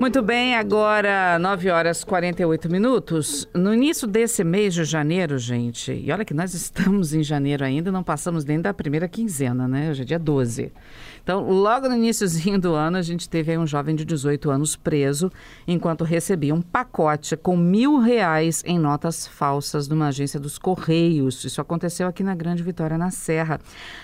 Muito bem, agora 9 horas 48 minutos. No início desse mês de janeiro, gente, e olha que nós estamos em janeiro ainda, não passamos nem da primeira quinzena, né? Hoje é dia 12. Então, logo no iníciozinho do ano, a gente teve um jovem de 18 anos preso enquanto recebia um pacote com mil reais em notas falsas numa agência dos Correios. Isso aconteceu aqui na Grande Vitória, na Serra.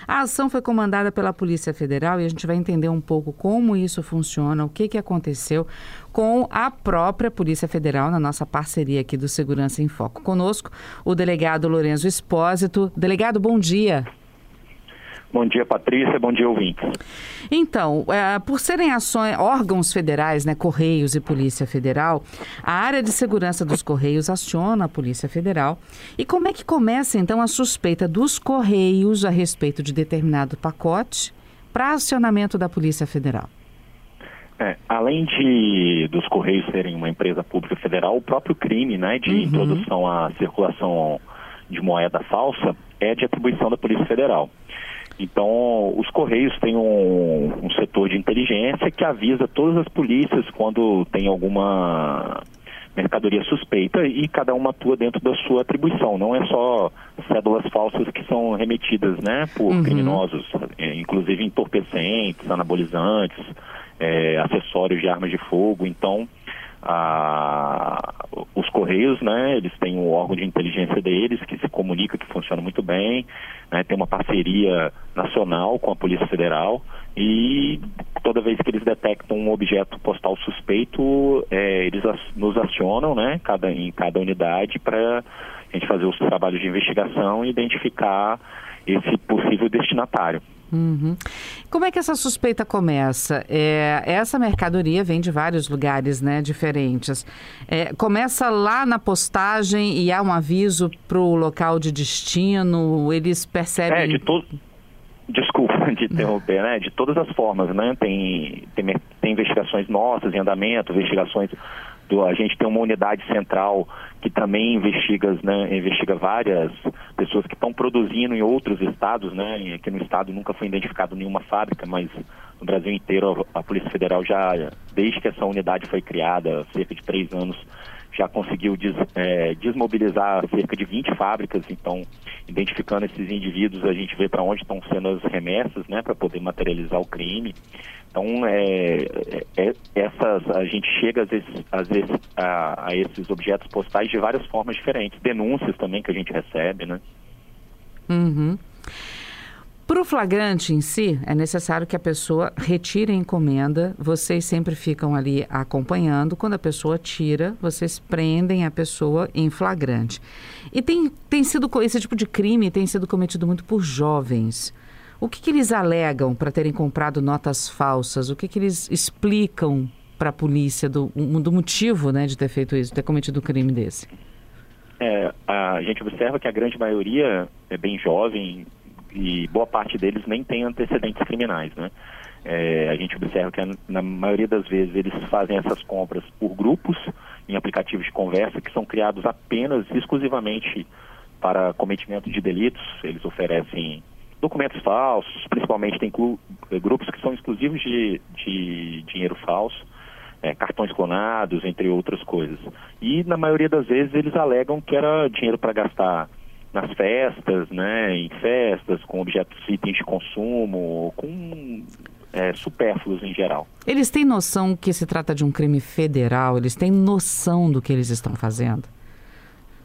A ação foi comandada pela Polícia Federal e a gente vai entender um pouco como isso funciona, o que, que aconteceu com a própria Polícia Federal, na nossa parceria aqui do Segurança em Foco. Conosco, o delegado Lorenzo Espósito. Delegado, bom dia. Bom dia, Patrícia. Bom dia, ouvintes. Então, é, por serem ações, órgãos federais, né, Correios e Polícia Federal, a área de segurança dos Correios aciona a Polícia Federal. E como é que começa, então, a suspeita dos Correios a respeito de determinado pacote para acionamento da Polícia Federal? É, além de dos Correios serem uma empresa pública federal, o próprio crime né, de uhum. introdução à circulação de moeda falsa é de atribuição da Polícia Federal. Então, os Correios têm um, um, setor de inteligência que avisa todas as polícias quando tem alguma mercadoria suspeita e cada uma atua dentro da sua atribuição. Não é só cédulas falsas que são remetidas né, por uhum. criminosos, é, inclusive entorpecentes, anabolizantes, é, acessórios de armas de fogo. Então, a, os Correios, né, eles têm um órgão de inteligência deles que se comunica, que funciona muito bem, né, tem uma parceria nacional com a Polícia Federal e toda vez que eles detectam um objeto postal suspeito, é, eles nos acionam, né, cada, em cada unidade para a gente fazer os trabalhos de investigação e identificar esse possível destinatário. Uhum. Como é que essa suspeita começa? É, essa mercadoria vem de vários lugares né, diferentes. É, começa lá na postagem e há um aviso para o local de destino? Eles percebem. É, de todo. Desculpa de interromper, né? De todas as formas, né? Tem, tem, tem investigações nossas em andamento, investigações do, a gente tem uma unidade central que também investiga, né, investiga várias pessoas que estão produzindo em outros estados, né? Aqui no estado nunca foi identificado nenhuma fábrica, mas no Brasil inteiro a, a Polícia Federal já, desde que essa unidade foi criada, cerca de três anos, já conseguiu des, é, desmobilizar cerca de 20 fábricas, então, identificando esses indivíduos, a gente vê para onde estão sendo as remessas, né, para poder materializar o crime. Então, é, é, é, essas, a gente chega às vezes, às vezes a, a, esses objetos postais de várias formas diferentes, denúncias também que a gente recebe, né? Uhum. Para o flagrante em si, é necessário que a pessoa retire a encomenda. Vocês sempre ficam ali acompanhando. Quando a pessoa tira, vocês prendem a pessoa em flagrante. E tem, tem sido esse tipo de crime tem sido cometido muito por jovens. O que, que eles alegam para terem comprado notas falsas? O que, que eles explicam para a polícia do, do motivo né, de ter feito isso, de ter cometido um crime desse? É, a gente observa que a grande maioria é bem jovem, e boa parte deles nem tem antecedentes criminais, né? É, a gente observa que na maioria das vezes eles fazem essas compras por grupos em aplicativos de conversa que são criados apenas exclusivamente para cometimento de delitos. Eles oferecem documentos falsos, principalmente tem grupos que são exclusivos de, de dinheiro falso, é, cartões clonados, entre outras coisas. E na maioria das vezes eles alegam que era dinheiro para gastar nas festas, né, em festas, com objetos itens de consumo, com é, supérfluos em geral. Eles têm noção que se trata de um crime federal? Eles têm noção do que eles estão fazendo?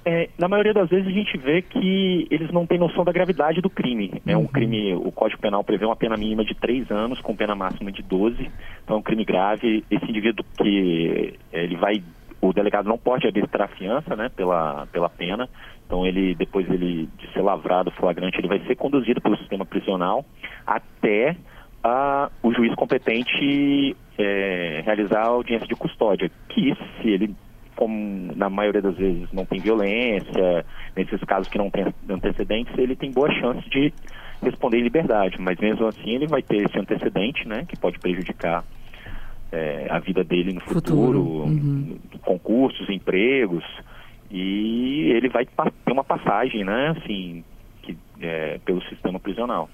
É, na maioria das vezes a gente vê que eles não têm noção da gravidade do crime. É um uhum. crime, o Código Penal prevê uma pena mínima de três anos, com pena máxima de 12. Então é um crime grave. Esse indivíduo que ele vai, o delegado não pode arbitrar a fiança, né, pela, pela pena. Então ele, depois ele, de ser lavrado flagrante, ele vai ser conduzido pelo sistema prisional até a, o juiz competente é, realizar a audiência de custódia, que se ele, como na maioria das vezes não tem violência, nesses casos que não tem antecedentes, ele tem boa chance de responder em liberdade, mas mesmo assim ele vai ter esse antecedente, né, que pode prejudicar é, a vida dele no futuro, futuro. Uhum. concursos, empregos, e ele vai ter uma passagem, né, assim, que, é, pelo sistema prisional.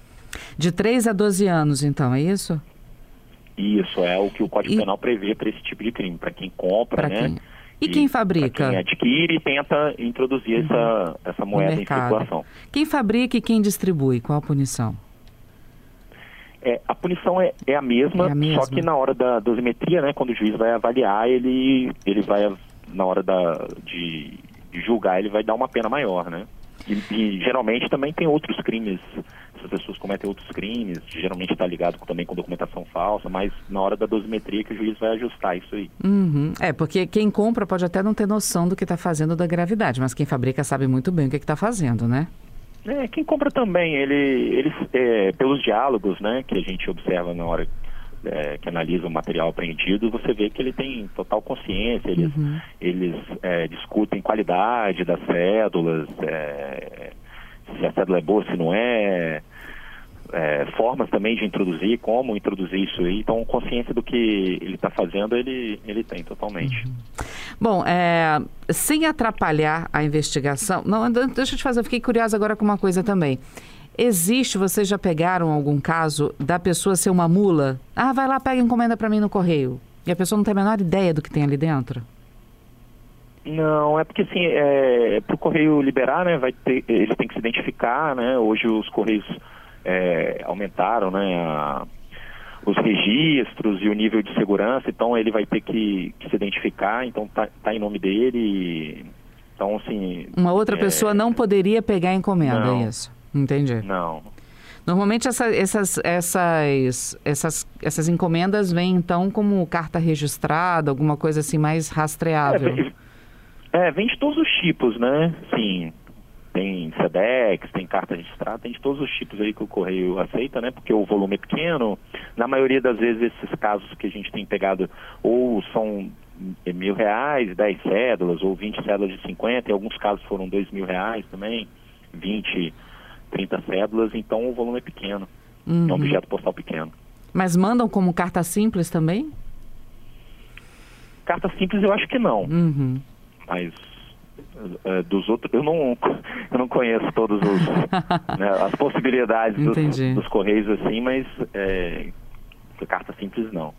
De 3 a 12 anos, então, é isso? Isso, é o que o Código e... Penal prevê para esse tipo de crime, para quem compra, pra né? Quem... E, e quem fabrica? Quem adquire e tenta introduzir uhum. essa, essa moeda em circulação. Quem fabrica e quem distribui, qual a punição? É, a punição é, é, a mesma, é, a mesma, só que na hora da dosimetria, né, quando o juiz vai avaliar, ele, ele vai, na hora da, de, de julgar, ele vai dar uma pena maior, né? E, e, geralmente também tem outros crimes, essas pessoas cometem outros crimes, geralmente está ligado também com documentação falsa, mas na hora da dosimetria que o juiz vai ajustar isso aí. Uhum. É, porque quem compra pode até não ter noção do que está fazendo da gravidade, mas quem fabrica sabe muito bem o que está fazendo, né? É, quem compra também, ele, ele é, pelos diálogos né, que a gente observa na hora é, que analisa o material apreendido, você vê que ele tem total consciência, eles, uhum. eles é, discutem qualidade das cédulas, é, se a cédula é boa, se não é, é, formas também de introduzir, como introduzir isso aí. Então, consciência do que ele está fazendo, ele, ele tem totalmente. Uhum. Bom, é, sem atrapalhar a investigação, não, deixa eu te fazer, eu fiquei curiosa agora com uma coisa também. Existe, vocês já pegaram algum caso da pessoa ser uma mula? Ah, vai lá, pega encomenda para mim no correio. E a pessoa não tem a menor ideia do que tem ali dentro? Não, é porque assim, é, para o correio liberar, né, vai ter, eles têm que se identificar, né? Hoje os correios é, aumentaram, né, a, os registros e o nível de segurança, então ele vai ter que, que se identificar, então tá, tá, em nome dele. Então, assim. Uma outra é, pessoa não poderia pegar a encomenda, não, é isso? Entendi. Não. Normalmente essa, essas, essas, essas, essas encomendas vêm então como carta registrada, alguma coisa assim mais rastreável. É, é, vem de todos os tipos, né? Sim, tem SEDEX, tem carta registrada, tem de todos os tipos aí que o correio aceita, né? Porque o volume é pequeno. Na maioria das vezes esses casos que a gente tem pegado ou são mil reais, 10 cédulas, ou 20 cédulas de 50, em alguns casos foram dois mil reais também, 20 30 cédulas, então o volume é pequeno. Uhum. É um objeto postal pequeno. Mas mandam como carta simples também? Carta simples eu acho que não. Uhum. Mas é, dos outros, eu não, eu não conheço todos os né, as possibilidades dos, dos, correios assim, mas é, carta simples não.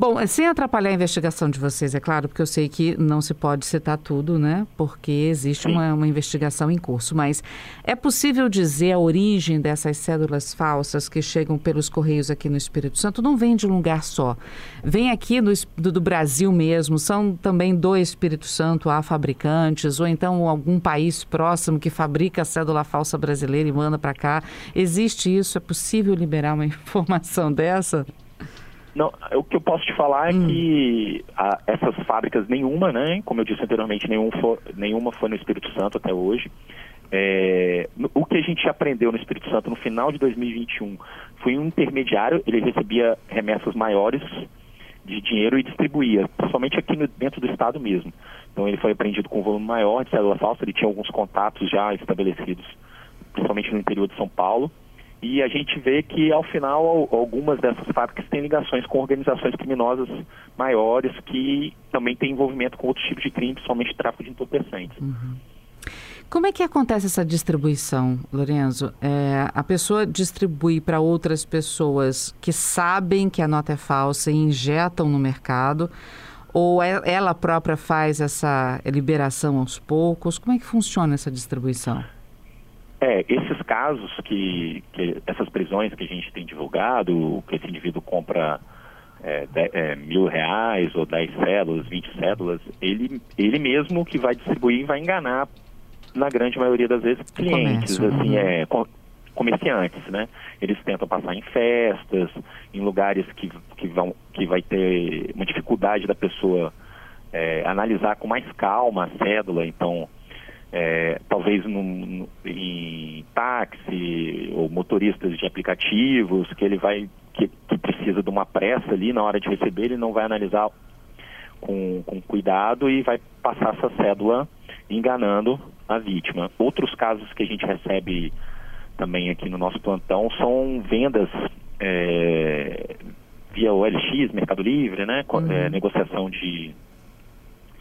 Bom, é, sem atrapalhar a investigação de vocês, é claro, porque eu sei que não se pode citar tudo, né? Porque existe uma, uma, investigação em curso. Mas é possível dizer a origem dessas cédulas falsas que chegam pelos Correios aqui no Espírito Santo? Não vem de um lugar só. Vem aqui do, do, do Brasil mesmo, são também do Espírito Santo, há fabricantes, ou então algum país próximo que fabrica a cédula falsa brasileira e manda para cá. Existe isso? É possível liberar uma informação dessa? Não, o que eu posso te falar é hum. que a, essas fábricas, nenhuma, né? Como eu disse anteriormente, nenhum for, nenhuma foi no Espírito Santo até hoje. É, o que a gente aprendeu no Espírito Santo no final de 2021 foi um intermediário, ele recebia remessas maiores de dinheiro e distribuía, principalmente aqui no, dentro do estado mesmo. Então ele foi apreendido com um volume maior de célula falsa, ele tinha alguns contatos já estabelecidos, principalmente no interior de São Paulo. E a gente vê que, ao final, algumas dessas fábricas têm ligações com organizações criminosas maiores que também têm envolvimento com outros tipos de crime, principalmente tráfico de entorpecentes. Uhum. Como é que acontece essa distribuição, Lorenzo? É, a pessoa distribui para outras pessoas que sabem que a nota é falsa e injetam no mercado, ou é, ela própria faz essa liberação aos poucos? Como é que funciona essa distribuição? É, esses casos que, que, essas prisões que a gente tem divulgado, que esse indivíduo compra é, de, é, mil reais ou dez cédulas, vinte cédulas, ele, ele mesmo que vai distribuir vai enganar, na grande maioria das vezes, clientes, Comércio, assim, uhum. é, comerciantes, né? Eles tentam passar em festas, em lugares que, que, vão, que vai ter uma dificuldade da pessoa é, analisar com mais calma a cédula, então é, talvez num, em táxi ou motoristas de aplicativos, que ele vai que, que, precisa de uma pressa ali na hora de receber, ele não vai analisar com, com cuidado e vai passar essa cédula enganando a vítima. Outros casos que a gente recebe também aqui no nosso plantão são vendas é, via OLX, Mercado Livre, né? Uhum. É, negociação de,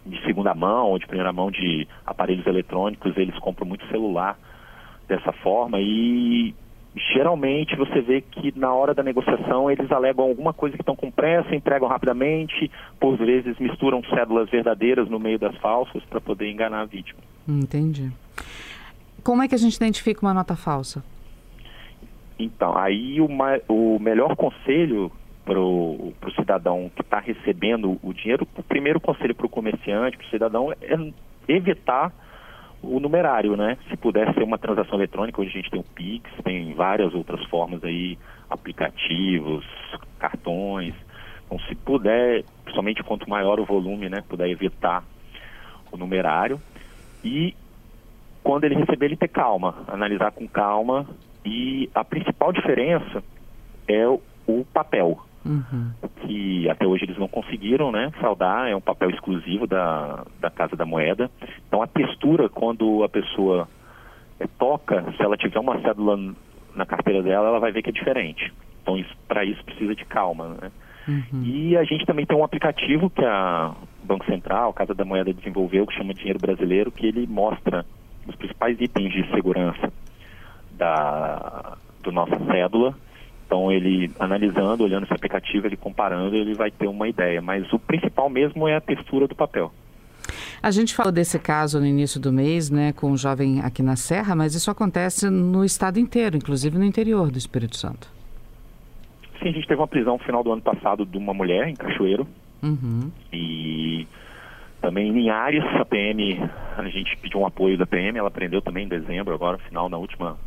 de segunda mão ou de primeira mão de aparelhos eletrônicos, eles compram muito celular dessa forma e geralmente você vê que na hora da negociação eles alegam alguma coisa que estão com pressa, entregam rapidamente, por vezes misturam cédulas verdadeiras no meio das falsas para poder enganar a vítima. Entendi. Como é que a gente identifica uma nota falsa? Então, aí o, o melhor conselho para o cidadão que está recebendo o dinheiro, o primeiro conselho para o comerciante, para o cidadão, é evitar o numerário, né? Se puder ser uma transação eletrônica, hoje a gente tem o Pix, tem várias outras formas aí, aplicativos, cartões. Então, se puder, principalmente quanto maior o volume, né? Puder evitar o numerário. E quando ele receber, ele ter calma, analisar com calma. E a principal diferença é o, o papel, Uhum. que até hoje eles não conseguiram né, fraudar, é um papel exclusivo da, da Casa da Moeda. Então a textura, quando a pessoa eh, toca, se ela tiver uma cédula na carteira dela, ela vai ver que é diferente. Então para isso precisa de calma. Né? Uhum. E a gente também tem um aplicativo que a Banco Central, a Casa da Moeda desenvolveu, que chama Dinheiro Brasileiro, que ele mostra os principais itens de segurança da do nossa cédula. Então ele analisando, olhando esse aplicativo, ele comparando, ele vai ter uma ideia. Mas o principal mesmo é a textura do papel. A gente falou desse caso no início do mês, né, com um jovem aqui na Serra, mas isso acontece no estado inteiro, inclusive no interior do Espírito Santo. Sim, a gente teve uma prisão no final do ano passado de uma mulher em Cachoeiro Uhum. e também em Linhares, a PM, a gente pediu um apoio da PM, ela prendeu também em dezembro, agora final na última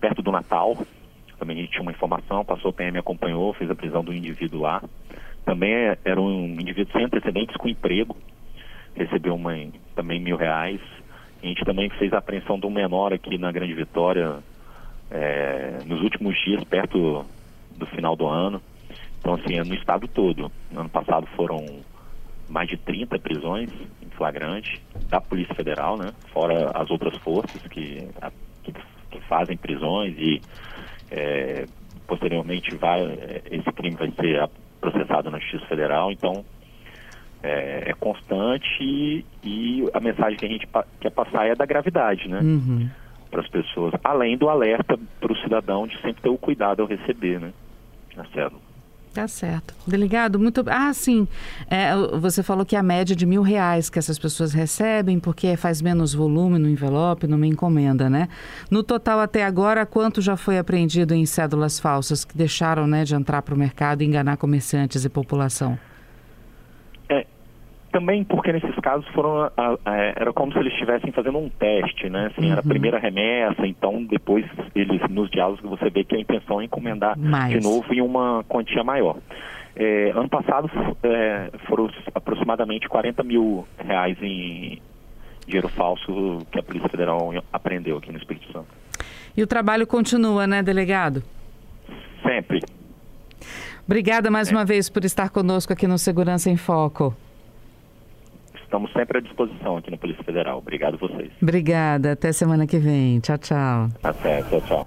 perto do Natal. Também a gente tinha uma informação, passou a PM, acompanhou, fez a prisão do indivíduo lá. Também é- era um indivíduo sem antecedentes com emprego, recebeu uma, também mil reais. A gente também fez a apreensão de um menor aqui na Grande Vitória é, nos últimos dias, perto do final do ano. Então, assim, é no estado todo. No ano passado foram mais de 30 prisões em flagrante da Polícia Federal, né? Fora as outras forças que fazem prisões e é, posteriormente vai, esse crime vai ser processado na Justiça Federal. Então, é, é constante e, e a mensagem que a gente pa- quer passar é da gravidade, né? Uhum. Para as pessoas, além do alerta para o cidadão de sempre ter o cuidado ao receber, né? Cédula. Tá certo. Delegado, muito. Ah, sim. É, você falou que a média de mil reais que essas pessoas recebem, porque faz menos volume no envelope, numa encomenda, né? No total até agora, quanto já foi apreendido em cédulas falsas que deixaram né, de entrar para o mercado e enganar comerciantes e população? Também porque nesses casos foram a- a- era como se eles estivessem fazendo um teste, né? Assim, Era a primeira remessa, então depois eles nos diálogos você vê que a intenção é encomendar Mais. de novo em uma quantia maior. É, ano passado é, foram aproximadamente 40 mil reais em dinheiro falso que a Polícia Federal apreendeu aqui no Espírito Santo. E o trabalho continua, né, delegado? Sempre. Obrigada mais É. uma vez por estar conosco aqui no Segurança em Foco. Estamos sempre à disposição aqui na Polícia Federal. Obrigado a vocês. Obrigada. Até semana que vem. Tchau, tchau. Até, tchau, tchau.